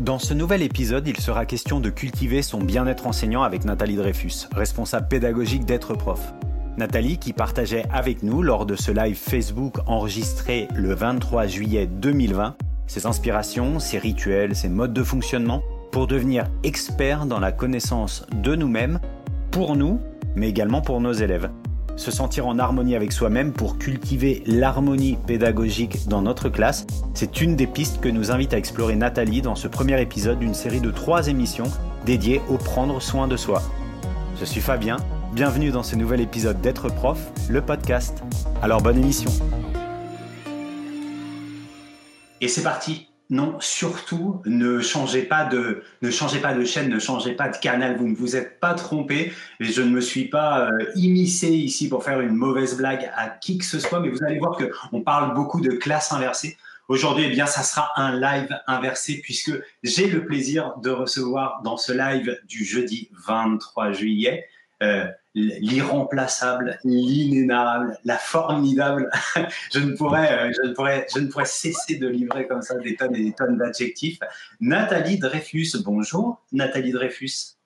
Dans ce nouvel épisode, il sera question de cultiver son bien-être enseignant avec Nathalie Dreyfus, responsable pédagogique d'être prof. Nathalie qui partageait avec nous lors de ce live Facebook enregistré le 23 juillet 2020 ses inspirations, ses rituels, ses modes de fonctionnement pour devenir expert dans la connaissance de nous-mêmes, pour nous, mais également pour nos élèves. Se sentir en harmonie avec soi-même pour cultiver l'harmonie pédagogique dans notre classe, c'est une des pistes que nous invite à explorer Nathalie dans ce premier épisode d'une série de trois émissions dédiées au prendre soin de soi. Je suis Fabien, bienvenue dans ce nouvel épisode d'être prof, le podcast. Alors bonne émission. Et c'est parti non, surtout, ne changez pas de, chaîne, ne changez pas de canal. Vous ne vous êtes pas trompé. Et je ne me suis pas euh, ici pour faire une mauvaise blague à qui que ce soit. Mais vous allez voir que on parle beaucoup de classe inversée. Aujourd'hui, eh bien, ça sera un live inversé puisque j'ai le plaisir de recevoir dans ce live du jeudi 23 juillet euh, l'irremplaçable, l'inénarrable, la formidable. je, ne pourrais, euh, je, ne pourrais, je ne pourrais cesser de livrer comme ça des tonnes et des tonnes d'adjectifs. Nathalie Dreyfus, bonjour. Nathalie Dreyfus.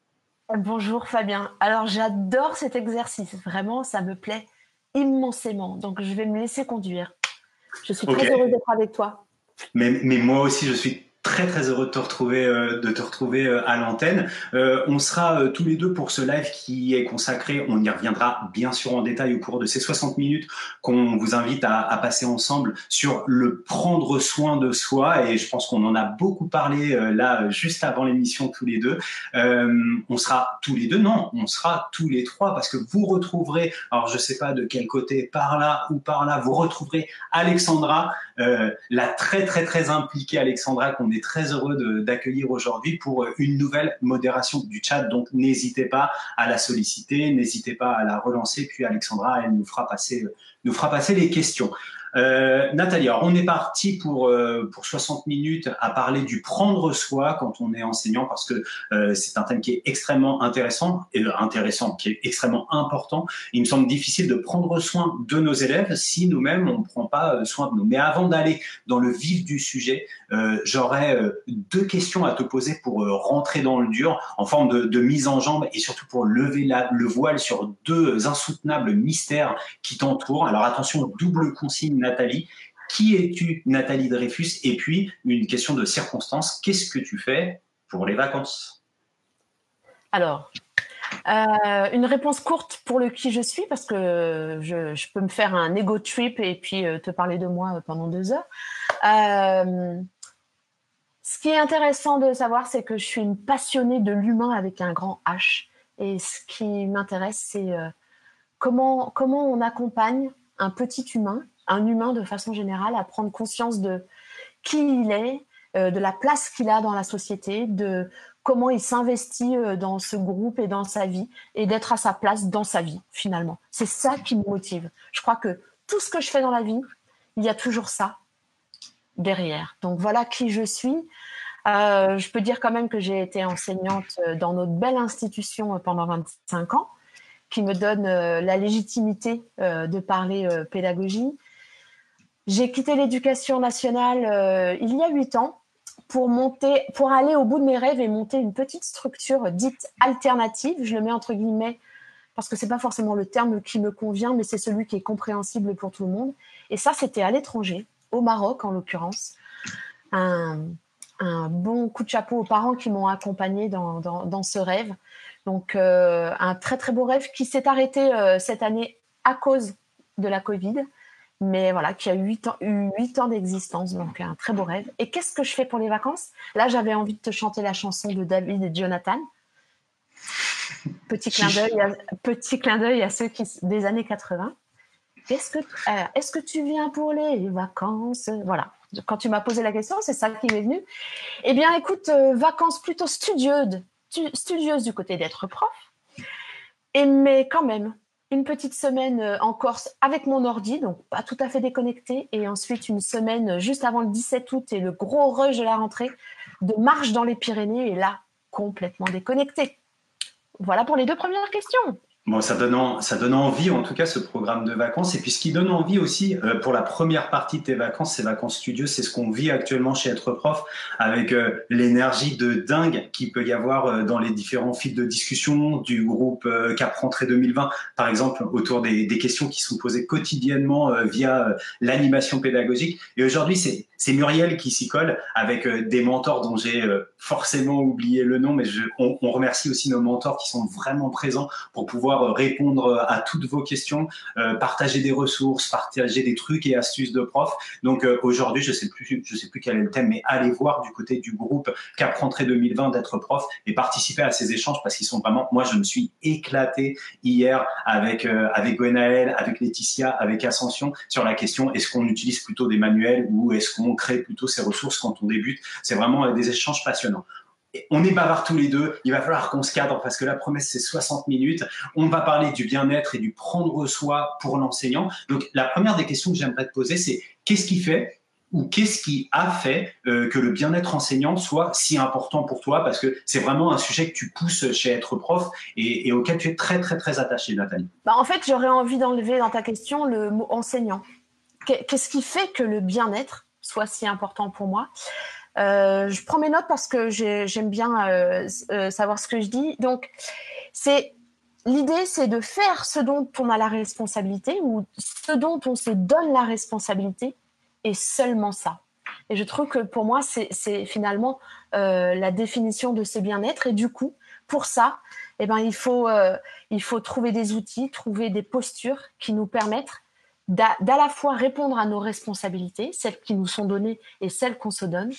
Bonjour Fabien. Alors j'adore cet exercice, vraiment, ça me plaît immensément. Donc je vais me laisser conduire. Je suis très heureuse d'être avec toi. Mais, mais moi aussi, je suis très très heureux de te retrouver, euh, de te retrouver euh, à l'antenne. Euh, on sera tous les deux pour ce live qui est consacré, on y reviendra bien sûr en détail au cours de ces 60 minutes qu'on vous invite à, à, passer ensemble sur le prendre soin de soi et je pense qu'on en a beaucoup parlé là juste avant l'émission tous les deux. on sera tous les deux, non, on sera tous les trois parce que vous retrouverez, alors je sais pas de quel côté, par là ou par là, vous retrouverez Alexandra, la très très très impliquée Alexandra qu'on est très heureux d'accueillir aujourd'hui pour euh, une nouvelle modération du chat. Donc n'hésitez pas à la solliciter, n'hésitez pas à la relancer. Puis Alexandra, elle nous fera passer, nous fera passer les questions. Euh, Nathalie, on est parti pour, euh, pour 60 minutes à parler du prendre soi quand on est enseignant parce que euh, c'est un thème qui est extrêmement intéressant et euh, intéressant, qui est extrêmement important. Il me semble difficile de prendre soin de nos élèves si nous-mêmes on ne prend pas euh, soin de nous. Mais avant d'aller dans le vif du sujet, j'aurais deux questions à te poser pour rentrer dans le dur en forme de, mise en jambe et surtout pour lever le voile sur deux insoutenables mystères qui t'entourent. Alors attention, double consigne Nathalie. Qui es-tu, Nathalie Dreyfus? Et puis, une question de circonstance, qu'est-ce que tu fais pour les vacances? Alors, euh, une réponse courte pour le qui je suis, parce que je, peux me faire un ego trip et puis euh, te parler de moi pendant deux heures. Euh, ce qui est intéressant de savoir, c'est que je suis une passionnée de l'humain avec un grand H. Et ce qui m'intéresse, c'est comment, comment on accompagne un petit humain un humain de façon générale à prendre conscience de qui il est, euh, de la place qu'il a dans la société, de comment il s'investit euh, dans ce groupe et dans sa vie, et d'être à sa place dans sa vie, finalement. C'est ça qui me motive. Je crois que tout ce que je fais dans la vie, il y a toujours ça derrière. Donc voilà qui je suis. Euh, je peux dire quand même que j'ai été enseignante dans notre belle institution pendant 25 ans, qui me donne la légitimité de parler pédagogie. J'ai quitté l'éducation nationale euh, il y a huit ans pour monter, pour aller au bout de mes rêves et monter une petite structure dite alternative. Je le mets entre guillemets parce que c'est pas forcément le terme qui me convient, mais c'est celui qui est compréhensible pour tout le monde. Et ça, c'était à l'étranger, au Maroc en l'occurrence. Un, bon coup de chapeau aux parents qui m'ont accompagné dans, dans, ce rêve. Donc, euh, un très très beau rêve qui s'est arrêté euh, cette année à cause de la Covid mais voilà, qui a eu 8 ans, d'existence, donc un très beau rêve. Et qu'est-ce que je fais pour les vacances? Là, j'avais envie de te chanter la chanson de David et Jonathan. Petit clin d'œil, à, petit clin d'œil à ceux qui, des années 80. Est-ce que, euh, est-ce que tu viens pour les vacances? Voilà. Quand tu m'as posé la question, c'est ça qui m'est venu. Eh bien, écoute, euh, vacances plutôt studieuses, studieuses du côté d'être prof. Et mais quand même, une petite semaine euh, en Corse avec mon ordi, donc pas tout à fait déconnecté, et ensuite une semaine euh, juste avant le 17 août et le gros rush de la rentrée de marche dans les Pyrénées, et là, complètement déconnecté. Voilà pour les deux premières questions. Bon, ça donne, ça donne envie, en tout cas, ce programme de vacances. Et puis, ce qui donne envie aussi, euh, pour la première partie de tes vacances, ces vacances studieux, c'est ce qu'on vit actuellement chez Être Prof, avec euh, l'énergie de dingue qu'il peut y avoir euh, dans les différents fils de discussion du groupe Cap Rentrée 2020, par exemple, autour des, des questions qui sont posées quotidiennement via l'animation pédagogique. Et aujourd'hui, c'est c'est Muriel qui s'y colle avec des mentors dont j'ai forcément oublié le nom, mais je, on, on remercie aussi nos mentors qui sont vraiment présents pour pouvoir répondre à toutes vos questions, euh, partager des ressources, partager des trucs et astuces de prof. Donc euh, aujourd'hui, je sais plus, je sais plus quel est le thème, mais allez voir du côté du groupe Cap Rentrée 2020 d'être prof et participer à ces échanges parce qu'ils sont vraiment. Moi, je me suis éclaté hier avec euh, avec Gwenaël, avec Laetitia, avec Ascension sur la question est-ce qu'on utilise plutôt des manuels ou est-ce qu'on crée plutôt ces ressources quand on débute. C'est vraiment des échanges passionnants on est bavards tous les deux. Il va falloir qu'on se cadre parce que la promesse, c'est 60 minutes. On va parler du bien-être et du prendre soi pour l'enseignant. Donc, la première des questions que j'aimerais te poser, c'est qu'est-ce qui fait ou qu'est-ce qui a fait euh, que le bien-être enseignant soit si important pour toi? Parce que c'est vraiment un sujet que tu pousses chez Être Prof et, auquel tu es très, très, très attaché, Nathalie. Bah en fait, j'aurais envie d'enlever dans ta question le mot enseignant. Qu'est-ce qui fait que le bien-être soit si important pour moi euh, je prends mes notes parce que j'aime bien euh, euh, savoir ce que je dis. Donc, c'est l'idée, c'est de faire ce dont on a la responsabilité ou ce dont on se donne la responsabilité, et seulement ça. Et je trouve que pour moi, c'est finalement la définition de ce bien-être. Et du coup, pour ça, eh ben, il faut, il faut trouver des outils, trouver des postures qui nous permettent d'à la fois répondre à nos responsabilités, celles qui nous sont données et celles qu'on se donne,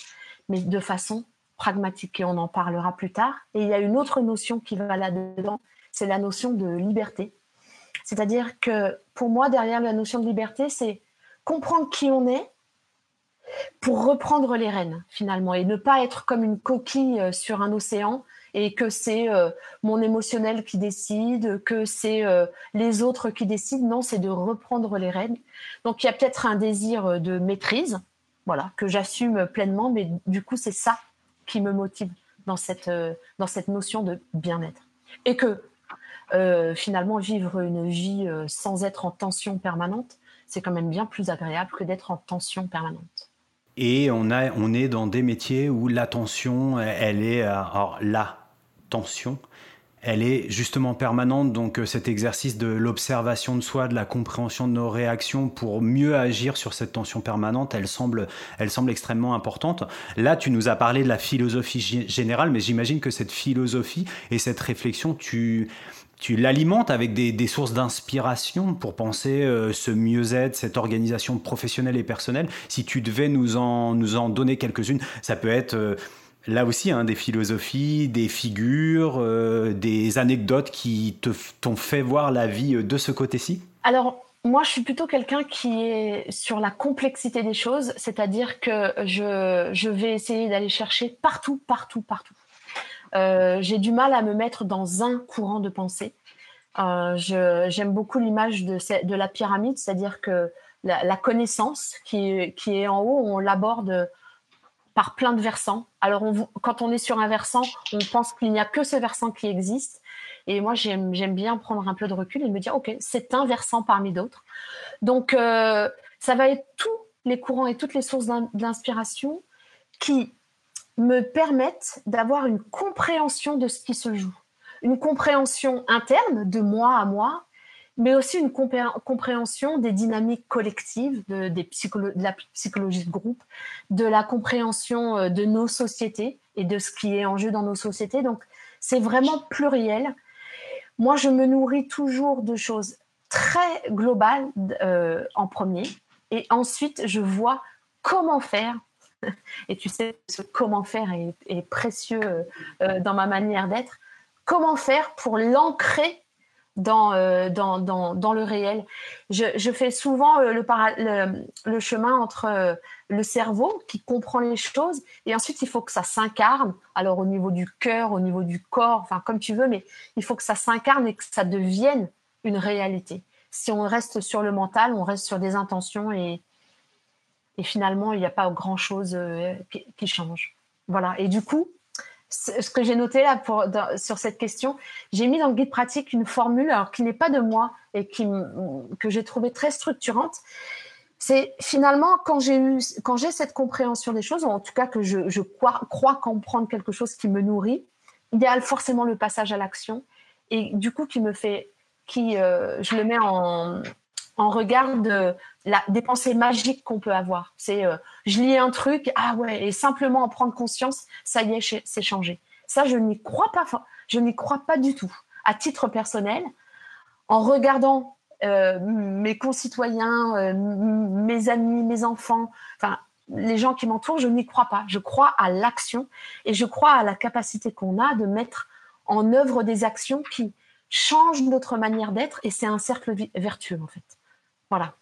mais de façon pragmatique et on en parlera plus tard. Et il y a une autre notion qui va là-dedans, c'est la notion de liberté. C'est-à-dire que pour moi, derrière la notion de liberté, c'est comprendre qui on est pour reprendre les rênes finalement et ne pas être comme une coquille euh, sur un océan et que c'est euh, mon émotionnel qui décide, que c'est euh, les autres qui décident. Non, c'est de reprendre les rênes. Donc il y a peut-être un désir de maîtrise voilà, que j'assume pleinement. Mais du coup, c'est ça qui me motive dans cette, euh, dans cette notion de bien-être. Et que euh, finalement, vivre une vie euh, sans être en tension permanente, c'est quand même bien plus agréable que d'être en tension permanente. Et on, a, on est dans des métiers où la tension, elle est... Alors, la tension, elle est justement permanente. Donc euh, cet exercice de l'observation de soi, de la compréhension de nos réactions pour mieux agir sur cette tension permanente, elle semble, elle semble extrêmement importante. Là, tu nous as parlé de la philosophie générale, mais j'imagine que cette philosophie et cette réflexion, tu, tu l'alimentes avec des, sources d'inspiration pour penser euh, ce mieux-être, cette organisation professionnelle et personnelle. Si tu devais nous en, donner quelques-unes, ça peut être... Euh, là aussi, hein, des philosophies, des figures, euh, des anecdotes qui t'ont fait voir la vie de ce côté-ci? Alors, moi, je suis plutôt quelqu'un qui est sur la complexité des choses, c'est-à-dire que je, vais essayer d'aller chercher partout, partout, partout. Euh, j'ai du mal à me mettre dans un courant de pensée. J'aime beaucoup l'image de, la pyramide, c'est-à-dire que la, connaissance qui, qui, est en haut, on l'aborde par plein de versants. Alors, quand on est sur un versant, on pense qu'il n'y a que ce versant qui existe. Et moi, j'aime bien prendre un peu de recul et me dire, OK, c'est un versant parmi d'autres. Donc, euh, ça va être tous les courants et toutes les sources d'inspiration qui me permettent d'avoir une compréhension de ce qui se joue. Une compréhension interne de moi à moi, mais aussi une compréhension des dynamiques collectives, de, la psychologie de groupe, de la compréhension euh, de nos sociétés et de ce qui est en jeu dans nos sociétés. Donc, c'est vraiment pluriel. Moi, je me nourris toujours de choses très globales euh, en premier, et ensuite, je vois comment faire. Et tu sais, ce comment faire est, précieux euh, dans ma manière d'être. Comment faire pour l'ancrer euh, dans, dans, dans, le réel? Je, fais souvent euh, le, le, le, chemin entre euh, le cerveau qui comprend les choses et ensuite il faut que ça s'incarne. Alors au niveau du cœur, au niveau du corps, enfin comme tu veux, mais il faut que ça s'incarne et que ça devienne une réalité. Si on reste sur le mental, on reste sur des intentions et, et finalement il n'y a pas grand chose qui, change. Voilà. Et du coup, ce que j'ai noté là sur cette question, j'ai mis dans le guide pratique une formule alors qui n'est pas de moi et qui, que j'ai trouvé très structurante. C'est finalement quand j'ai cette compréhension des choses, ou en tout cas que je, crois, comprendre quelque chose qui me nourrit, il y a forcément le passage à l'action et du coup qui me fait qui euh, je le mets en, en regard la, des pensées magiques qu'on peut avoir. C'est euh, je lis un truc, ah ouais, et simplement en prendre conscience, ça y est, c'est changé. Ça, je n'y crois pas, je n'y crois pas du tout. À titre personnel, en regardant euh, mes concitoyens, euh, mes amis, mes enfants, les gens qui m'entourent, je n'y crois pas. Je crois à l'action et je crois à la capacité qu'on a de mettre en œuvre des actions qui changent notre manière d'être et c'est un cercle vertueux en fait. Voilà.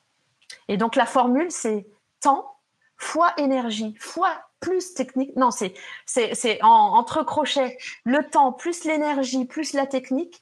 Et donc la formule, c'est temps fois énergie fois plus technique. Non, c'est c'est entre crochets le temps plus l'énergie plus la technique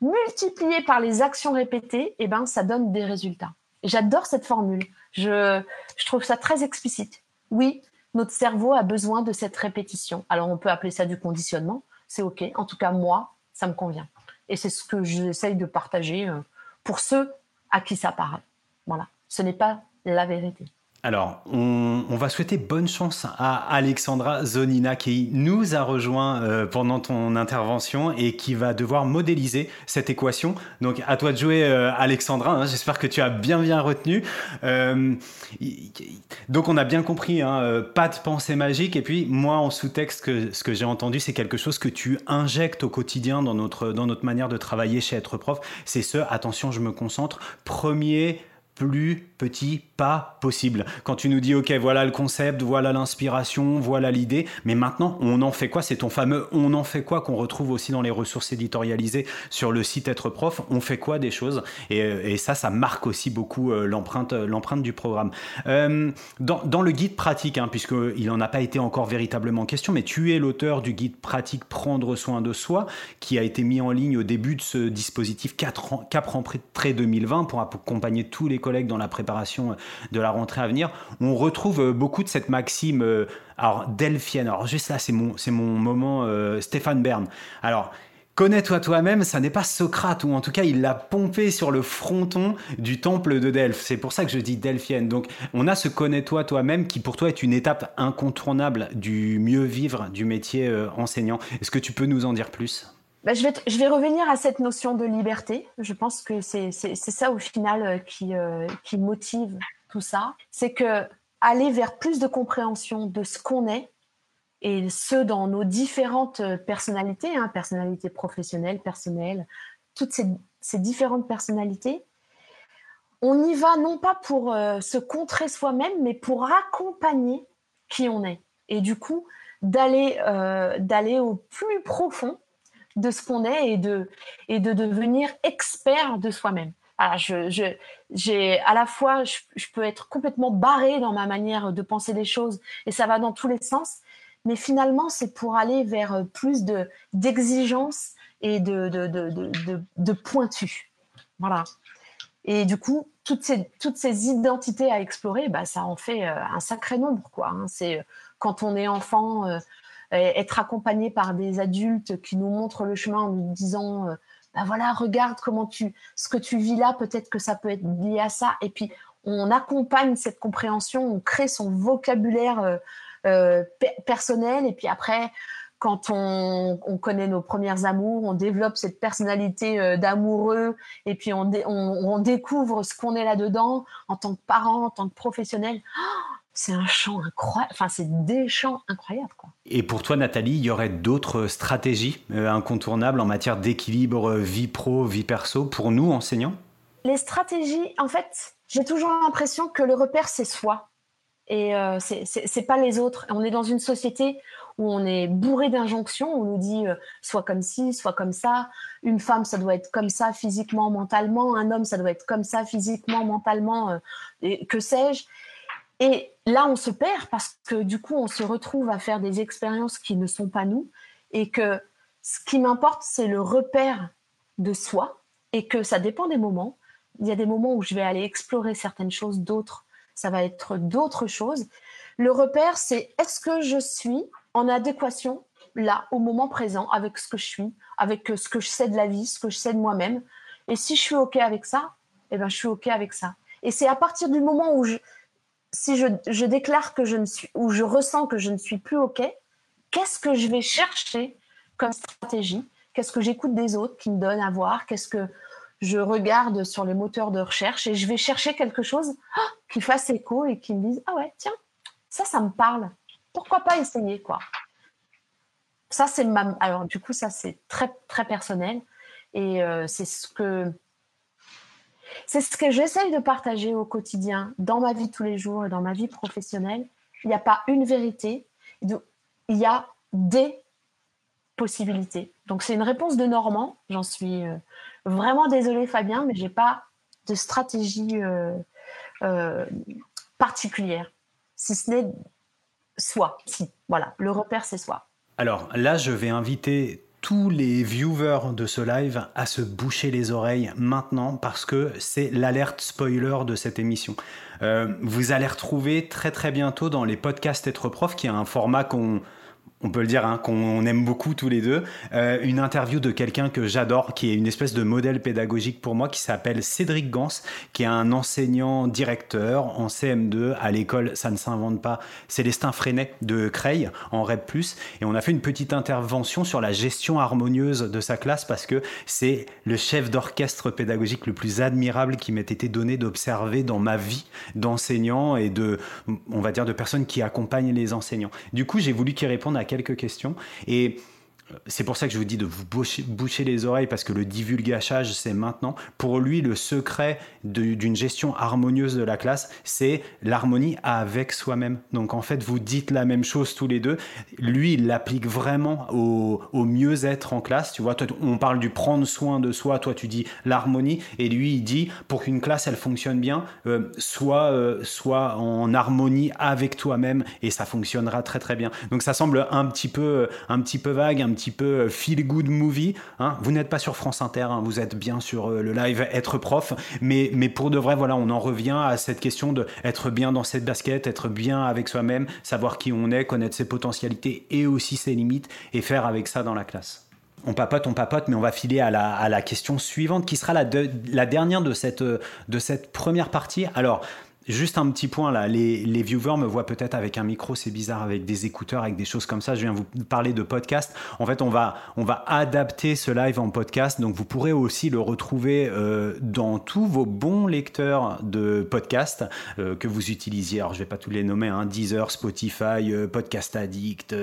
multiplié par les actions répétées, et eh ben ça donne des résultats. J'adore cette formule. Je, je trouve ça très explicite. Oui, notre cerveau a besoin de cette répétition. Alors on peut appeler ça du conditionnement, c'est ok. En tout cas moi, ça me convient. Et c'est ce que j'essaye de partager euh, pour ceux à qui ça parle. Voilà, ce n'est pas la vérité. Alors, on, va souhaiter bonne chance à Alexandra Zonina qui nous a rejoint euh, pendant ton intervention et qui va devoir modéliser cette équation. Donc, à toi de jouer, euh, Alexandra. Hein. J'espère que tu as bien bien retenu. Euh, donc, on a bien compris, hein, pas de pensée magique. Et puis, moi, en sous-texte, ce que j'ai entendu, c'est quelque chose que tu injectes au quotidien dans notre, dans notre manière de travailler chez Être Prof. C'est ce, attention, je me concentre, premier plus petit pas possible. Quand tu nous dis, OK, voilà le concept, voilà l'inspiration, voilà l'idée, mais maintenant, on en fait quoi? C'est ton fameux on en fait quoi qu'on retrouve aussi dans les ressources éditorialisées sur le site Être Prof. On fait quoi des choses? Et, ça, ça marque aussi beaucoup euh, l'empreinte, euh, l'empreinte du programme. Euh, dans, le guide pratique, hein, puisqu'il n'en a pas été encore véritablement question, mais tu es l'auteur du guide pratique Prendre soin de soi, qui a été mis en ligne au début de ce dispositif 4 ans, Cap Prêt 2020 pour accompagner tous les collègues dans la préparation de la rentrée à venir, on retrouve euh, beaucoup de cette maxime euh, alors delphienne. Alors juste là, c'est mon, c'est mon moment euh, Stéphane Bern. Alors Connais-toi toi-même, ça n'est pas Socrate, ou en tout cas il l'a pompé sur le fronton du temple de Delphes. C'est pour ça que je dis delphienne. Donc on a ce connais-toi toi-même qui pour toi est une étape incontournable du mieux vivre du métier enseignant. Est-ce que tu peux nous en dire plus? Bah, je, vais je vais revenir à cette notion de liberté. Je pense que c'est ça au final qui, qui motive ça. C'est que aller vers plus de compréhension de ce qu'on est, et ce dans nos différentes personnalités, hein, personnalités professionnelles, personnelles, toutes ces, différentes personnalités, on y va non pas pour euh, se contrer soi-même, mais pour accompagner qui on est. Et du coup, d'aller d'aller au plus profond de ce qu'on est et de, et de devenir expert de soi-même. Je, j'ai à la fois, je, peux être complètement barré dans ma manière de penser les choses et ça va dans tous les sens, mais finalement, c'est pour aller vers plus de d'exigence et de de, de, de, pointu. Voilà. Et du coup, toutes ces, toutes ces identités à explorer, bah, ça en fait euh, un sacré nombre. Quoi. Hein. C'est euh, quand on est enfant, euh, être accompagné par des adultes qui nous montrent le chemin en nous disant bah voilà regarde comment tu ce que tu vis là peut-être que ça peut être lié à ça. Et puis on accompagne cette compréhension on crée son vocabulaire euh, euh, personnel. Et puis après quand on, connaît nos premières amours, on développe cette personnalité d'amoureux. Et puis on, on, découvre ce qu'on est là-dedans en tant que parent, en tant que professionnel. Oh c'est un champ incroyable, enfin c'est des champs incroyables. Quoi. Et pour toi Nathalie, il y aurait d'autres stratégies euh, incontournables en matière d'équilibre euh, vie pro, vie perso pour nous enseignants? Les stratégies, en fait, j'ai toujours l'impression que le repère c'est soi et euh, c'est pas les autres. On est dans une société où on est bourré d'injonctions, on nous dit euh, soit comme ci, soit comme ça, une femme ça doit être comme ça physiquement, mentalement, un homme ça doit être comme ça physiquement, mentalement, et que sais-je? Et là, on se perd parce que du coup, on se retrouve à faire des expériences qui ne sont pas nous et que ce qui m'importe, c'est le repère de soi et que ça dépend des moments. Il y a des moments où je vais aller explorer certaines choses, d'autres, ça va être d'autres choses. Le repère, c'est est-ce que je suis en adéquation là, au moment présent, avec ce que je suis, avec ce que je sais de la vie, ce que je sais de moi-même? Et si je suis OK avec ça, eh ben, je suis OK avec ça. Et c'est à partir du moment où je, si je, déclare que je ne suis, ou je ressens que je ne suis plus OK, qu'est-ce que je vais chercher comme stratégie? Qu'est-ce que j'écoute des autres qui me donnent à voir? Qu'est-ce que je regarde sur les moteurs de recherche? Et je vais chercher quelque chose ah, qui fasse écho et qui me dise ah ouais tiens ça ça me parle. Pourquoi pas essayer quoi? Ça c'est ma alors du coup ça c'est très très personnel. Et euh, c'est ce que c'est ce que j'essaye de partager au quotidien dans ma vie tous les jours et dans ma vie professionnelle. Il n'y a pas une vérité. Il y a des possibilités. Donc c'est une réponse de Normand. J'en suis euh, vraiment désolée Fabien mais j'ai pas de stratégie euh, particulière. Si ce n'est soi si. Voilà. Le repère c'est soi. Alors là, je vais inviter tous les viewers de ce live à se boucher les oreilles maintenant parce que c'est l'alerte spoiler de cette émission. Euh, vous allez retrouver très très bientôt dans les podcasts Être Prof, qui est un format qu'on on peut le dire, hein, qu'on aime beaucoup tous les deux, euh, une interview de quelqu'un que j'adore, qui est une espèce de modèle pédagogique pour moi, qui s'appelle Cédric Gans, qui est un enseignant directeur en CM2 à l'école Ça ne s'invente pas, Célestin Freinet de Creil en REP+. Et on a fait une petite intervention sur la gestion harmonieuse de sa classe parce que c'est le chef d'orchestre pédagogique le plus admirable qui m'ait été donné d'observer dans ma vie d'enseignant et de, on va dire, de personnes qui accompagnent les enseignants. Du coup, j'ai voulu qu'il réponde à quelques questions. Et c'est pour ça que je vous dis de vous boucher, les oreilles parce que le divulgachage, c'est maintenant. Pour lui, le secret d'une gestion harmonieuse de la classe, c'est l'harmonie avec soi-même. Donc en fait, vous dites la même chose tous les deux. Lui, il l'applique vraiment au, mieux-être en classe. Tu vois, on parle du prendre soin de soi. Toi, tu dis l'harmonie. Et lui, il dit pour qu'une classe, elle fonctionne bien, euh, soit, euh, en harmonie avec toi-même et ça fonctionnera très très bien. Donc ça semble un petit peu, un petit peu vague, petit peu euh, feel good movie. Hein. Vous n'êtes pas sur France Inter, hein. vous êtes bien sur euh, le live être prof, mais, mais pour de vrai, voilà, on en revient à cette question de être bien dans cette basket, être bien avec soi-même, savoir qui on est, connaître ses potentialités et aussi ses limites et faire avec ça dans la classe on papote, on papote, mais on va filer à la, à la question suivante qui sera la, la dernière de cette, de cette première partie. Alors, Juste un petit point là, les, viewers me voient peut-être avec un micro, c'est bizarre, avec des écouteurs, avec des choses comme ça. Je viens vous parler de podcast. En fait, on va, on va adapter ce live en podcast, donc vous pourrez aussi le retrouver euh, dans tous vos bons lecteurs de podcast euh, que vous utilisiez. Alors, je vais pas tous les nommer, hein, Deezer, Spotify, euh, Podcast Addict,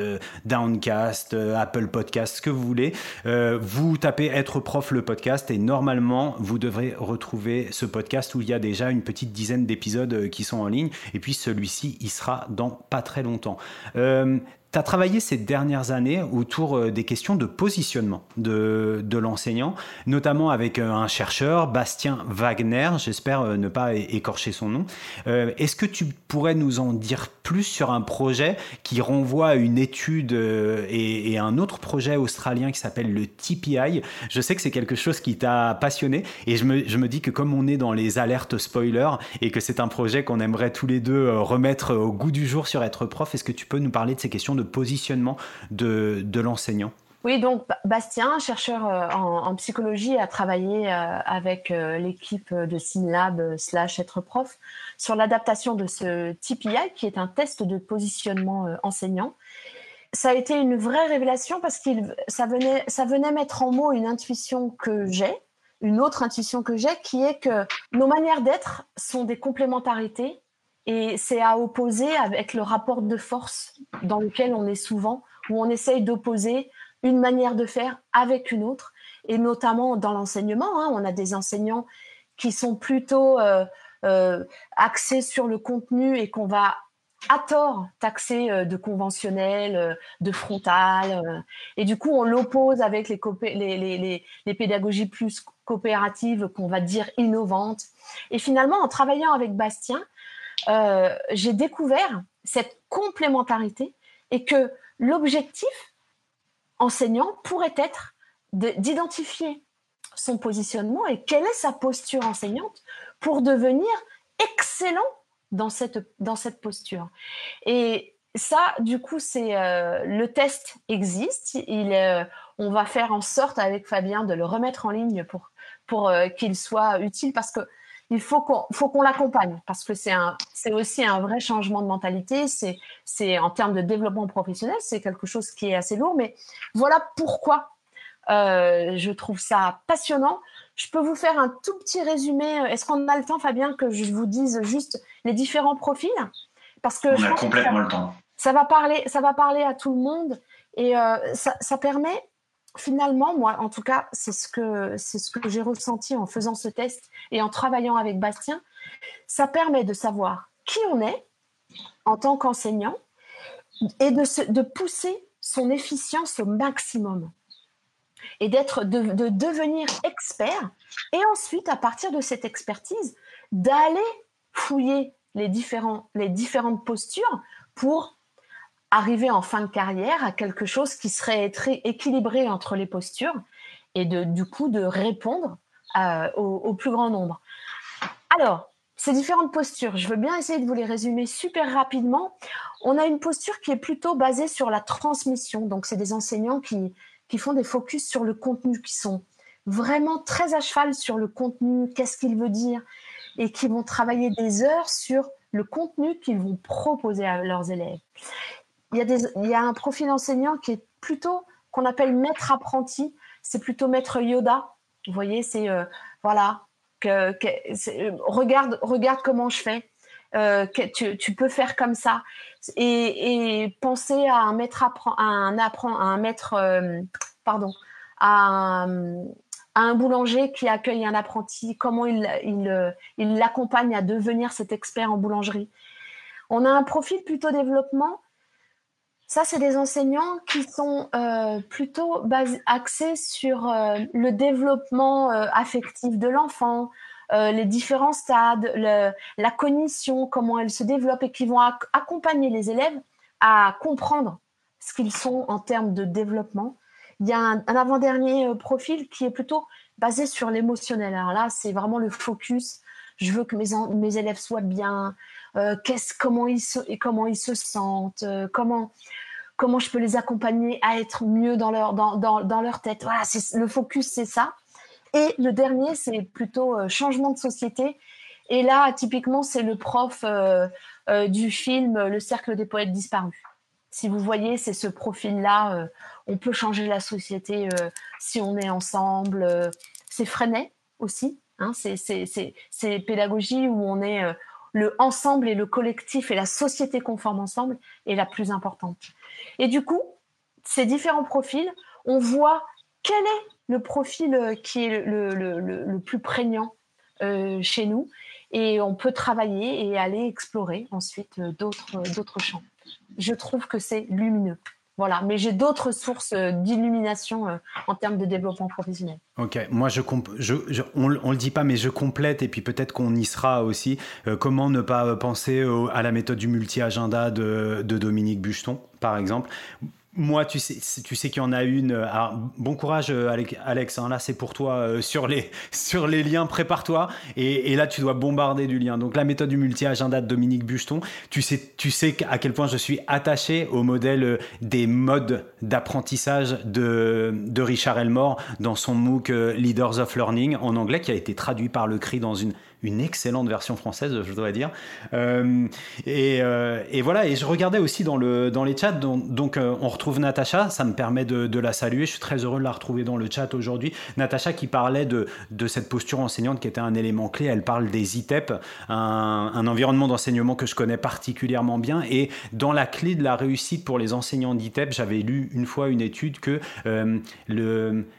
Downcast, Apple Podcast, ce que vous voulez. vous tapez Être prof le podcast et normalement, vous devrez retrouver ce podcast où il y a déjà une petite dizaine d'épisodes euh, qui sont en ligne. Et puis celui-ci, il sera dans pas très longtemps. Euh, tu as travaillé ces dernières années autour euh, des questions de positionnement de, de l'enseignant, notamment avec euh, un chercheur, Bastien Wagner, j'espère euh, ne pas écorcher son nom. Est-ce que tu pourrais nous en dire plus sur un projet qui renvoie à une étude et, un autre projet australien qui s'appelle le TPI Je sais que c'est quelque chose qui t'a passionné et je me, je me, dis que comme on est dans les alertes spoilers et que c'est un projet qu'on aimerait tous les deux remettre au goût du jour sur être prof, est-ce que tu peux nous parler de ces questions de positionnement de, l'enseignant oui, donc Bastien, chercheur euh, en, psychologie, a travaillé euh, avec euh, l'équipe de SimLab slash être prof sur l'adaptation de ce TPI, qui est un test de positionnement enseignant. Ça a été une vraie révélation parce que ça venait, ça venait mettre en mots une intuition que j'ai, une autre intuition que j'ai, qui est que nos manières d'être sont des complémentarités et c'est à opposer avec le rapport de force dans lequel on est souvent, où on essaye d'opposer une manière de faire avec une autre. Et notamment dans l'enseignement, hein, on a des enseignants qui sont plutôt euh, euh, axés sur le contenu et qu'on va à tort taxer euh, de conventionnel, de frontal. et du coup, on l'oppose avec les, pédagogies plus coopératives qu'on va dire innovantes. Et finalement, en travaillant avec Bastien, euh, j'ai découvert cette complémentarité et que l'objectif enseignant pourrait être d'identifier son positionnement et quelle est sa posture enseignante pour devenir excellent dans cette, dans cette posture. Et ça, du coup, c'est euh, le test existe. Il, on va faire en sorte avec Fabien de le remettre en ligne pour, pour qu'il soit utile parce que il faut qu'on faut qu'on l'accompagne parce que c'est un c'est aussi un vrai changement de mentalité. C'est c'est en termes de développement professionnel, c'est quelque chose qui est assez lourd. Mais voilà pourquoi je trouve ça passionnant. Je peux vous faire un tout petit résumé. Est-ce qu'on a le temps, Fabien, que je vous dise juste les différents profils? Parce que on a complètement le temps. Ça va parler, ça va parler à tout le monde et euh, ça, permet finalement, moi, en tout cas, c'est ce que c'est j'ai ressenti en faisant ce test et en travaillant avec Bastien. Ça permet de savoir qui on est en tant qu'enseignant et de, pousser son efficience au maximum et d'être de, de, devenir expert et ensuite à partir de cette expertise d'aller fouiller les différents les différentes postures pour arriver en fin de carrière à quelque chose qui serait très équilibré entre les postures et du coup de répondre euh, au, plus grand nombre. Alors, ces différentes postures, je veux bien essayer de vous les résumer super rapidement. On a une posture qui est plutôt basée sur la transmission. Donc, c'est des enseignants qui, qui font des focus sur le contenu, qui sont vraiment très à cheval sur le contenu, qu'est-ce qu'il veut dire, et qui vont travailler des heures sur le contenu qu'ils vont proposer à leurs élèves il y, a un profil enseignant qui est plutôt qu'on appelle maître apprenti. C'est plutôt maître Yoda. Vous voyez, c'est euh, voilà, que regarde, comment je fais. Euh, tu, peux faire comme ça et, penser à un maître un maître, euh, pardon, un, boulanger qui accueille un apprenti, comment il l'accompagne à devenir cet expert en boulangerie. On a un profil plutôt développement ça, c'est des enseignants qui sont euh, plutôt axés sur euh, le développement euh, affectif de l'enfant, les différents stades, la cognition, comment elle se développe et qui vont accompagner les élèves à comprendre ce qu'ils sont en termes de développement. Il y a un, avant-dernier profil qui est plutôt basé sur l'émotionnel. Alors là, c'est vraiment le focus. Je veux que mes, mes élèves soient bien, euh, comment ils se, sentent, euh, comment comment je peux les accompagner à être mieux dans leur dans, dans, dans leur tête. Voilà, c'est le focus, c'est ça. Et le dernier, c'est plutôt euh, changement de société. Et là, typiquement, c'est le prof du film Le cercle des poètes disparus. Si vous voyez, c'est ce profil-là. on peut changer la société si on est ensemble. c'est Freinet aussi. Hein, c'est pédagogie où on est le ensemble et le collectif et la société conforme ensemble est la plus importante. Et du coup, ces différents profils, on voit quel est le profil euh, qui est le, plus prégnant euh, chez nous et on peut travailler et aller explorer ensuite euh, d'autres champs. Je trouve que c'est lumineux. Voilà, mais j'ai d'autres sources euh, d'illumination euh, en termes de développement professionnel. Ok, moi je, je, on, ne le dit pas, mais je complète et puis peut-être qu'on y sera aussi. Euh, comment ne pas penser à la méthode du multi-agenda de, de Dominique Bucheton, par exemple? Moi, tu sais, tu sais qu'il y en a une. Euh, bon courage, euh, Alex. Hein, là, c'est pour toi euh, sur les sur les liens. Prépare-toi. Et, là, tu dois bombarder du lien. Donc, la méthode du multi-agenda de Dominique Bucheton. Tu sais, tu sais à quel point je suis attaché au modèle des modes d'apprentissage de, de Richard Elmore dans son MOOC Leaders of Learning en anglais, qui a été traduit par le CRI dans une une excellente version française, je dois dire. Euh, euh, et, voilà, et je regardais aussi dans, le, dans les chats, donc, euh, on retrouve Natacha, ça me permet de, la saluer, je suis très heureux de la retrouver dans le chat aujourd'hui. Natacha qui parlait de, de, cette posture enseignante qui était un élément clé, elle parle des ITEP, un, un environnement d'enseignement que je connais particulièrement bien, et dans la clé de la réussite pour les enseignants d'ITEP, j'avais lu une fois une étude que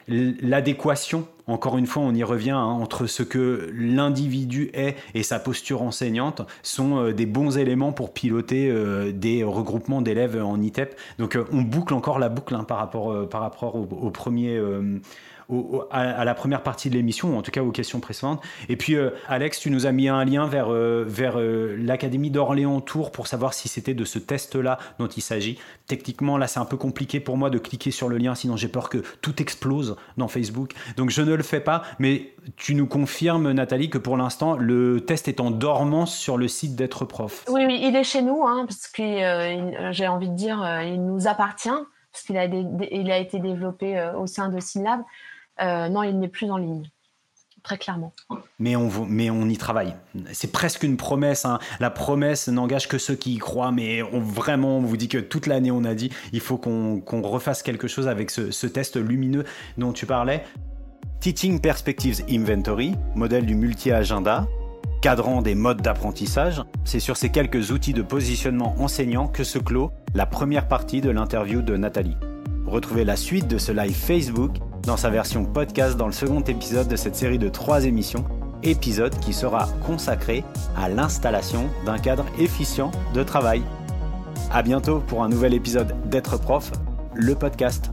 l'adéquation encore une fois, on y revient, hein, entre ce que l'individu est et sa posture enseignante, sont euh, des bons éléments pour piloter euh, des regroupements d'élèves en ITEP. Donc euh, on boucle encore la boucle hein, par rapport, par rapport au, premier à, la première partie de l'émission, ou en tout cas aux questions précédentes. Et puis, euh, Alex, tu nous as mis un lien vers, euh, vers euh, l'Académie d'Orléans-Tours pour savoir si c'était de ce test-là dont il s'agit. Techniquement, là, c'est un peu compliqué pour moi de cliquer sur le lien, sinon j'ai peur que tout explose dans Facebook. Donc, je ne le fais pas, mais tu nous confirmes, Nathalie, que pour l'instant, le test est en dormance sur le site d'être prof. Oui, oui, il est chez nous, hein, parce que j'ai envie de dire, il nous appartient parce qu'il a, été développé au sein de Synlab. Euh, non, il n'est plus en ligne. Très clairement. Mais on, mais on y travaille. C'est presque une promesse. Hein. La promesse n'engage que ceux qui y croient, mais vraiment, on vous dit que toute l'année, on a dit il faut qu'on refasse quelque chose avec ce, test lumineux dont tu parlais. Teaching Perspectives Inventory, modèle du multi-agenda, cadran des modes d'apprentissage. C'est sur ces quelques outils de positionnement enseignant que se clôt la première partie de l'interview de Nathalie. Retrouvez la suite de ce live Facebook dans sa version podcast dans le second épisode de cette série de trois émissions, épisode qui sera consacré à l'installation d'un cadre efficient de travail. À bientôt pour un nouvel épisode d'être prof, le podcast.